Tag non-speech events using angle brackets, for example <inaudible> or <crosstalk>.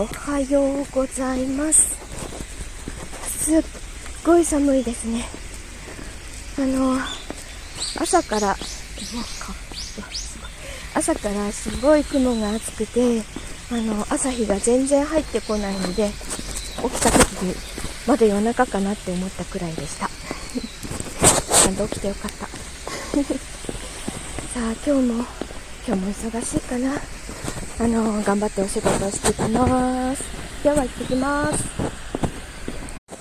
おはようございます。すっごい寒いですね。あの朝から <laughs> 朝からすごい雲が厚くてあの朝日が全然入ってこないので起きた時にまだ夜中かなって思ったくらいでした。<laughs> ちゃんと起きてよかった。<laughs> さあ今日も今日も忙しいかな。あの頑張ってお仕事してきます。では行ってきます。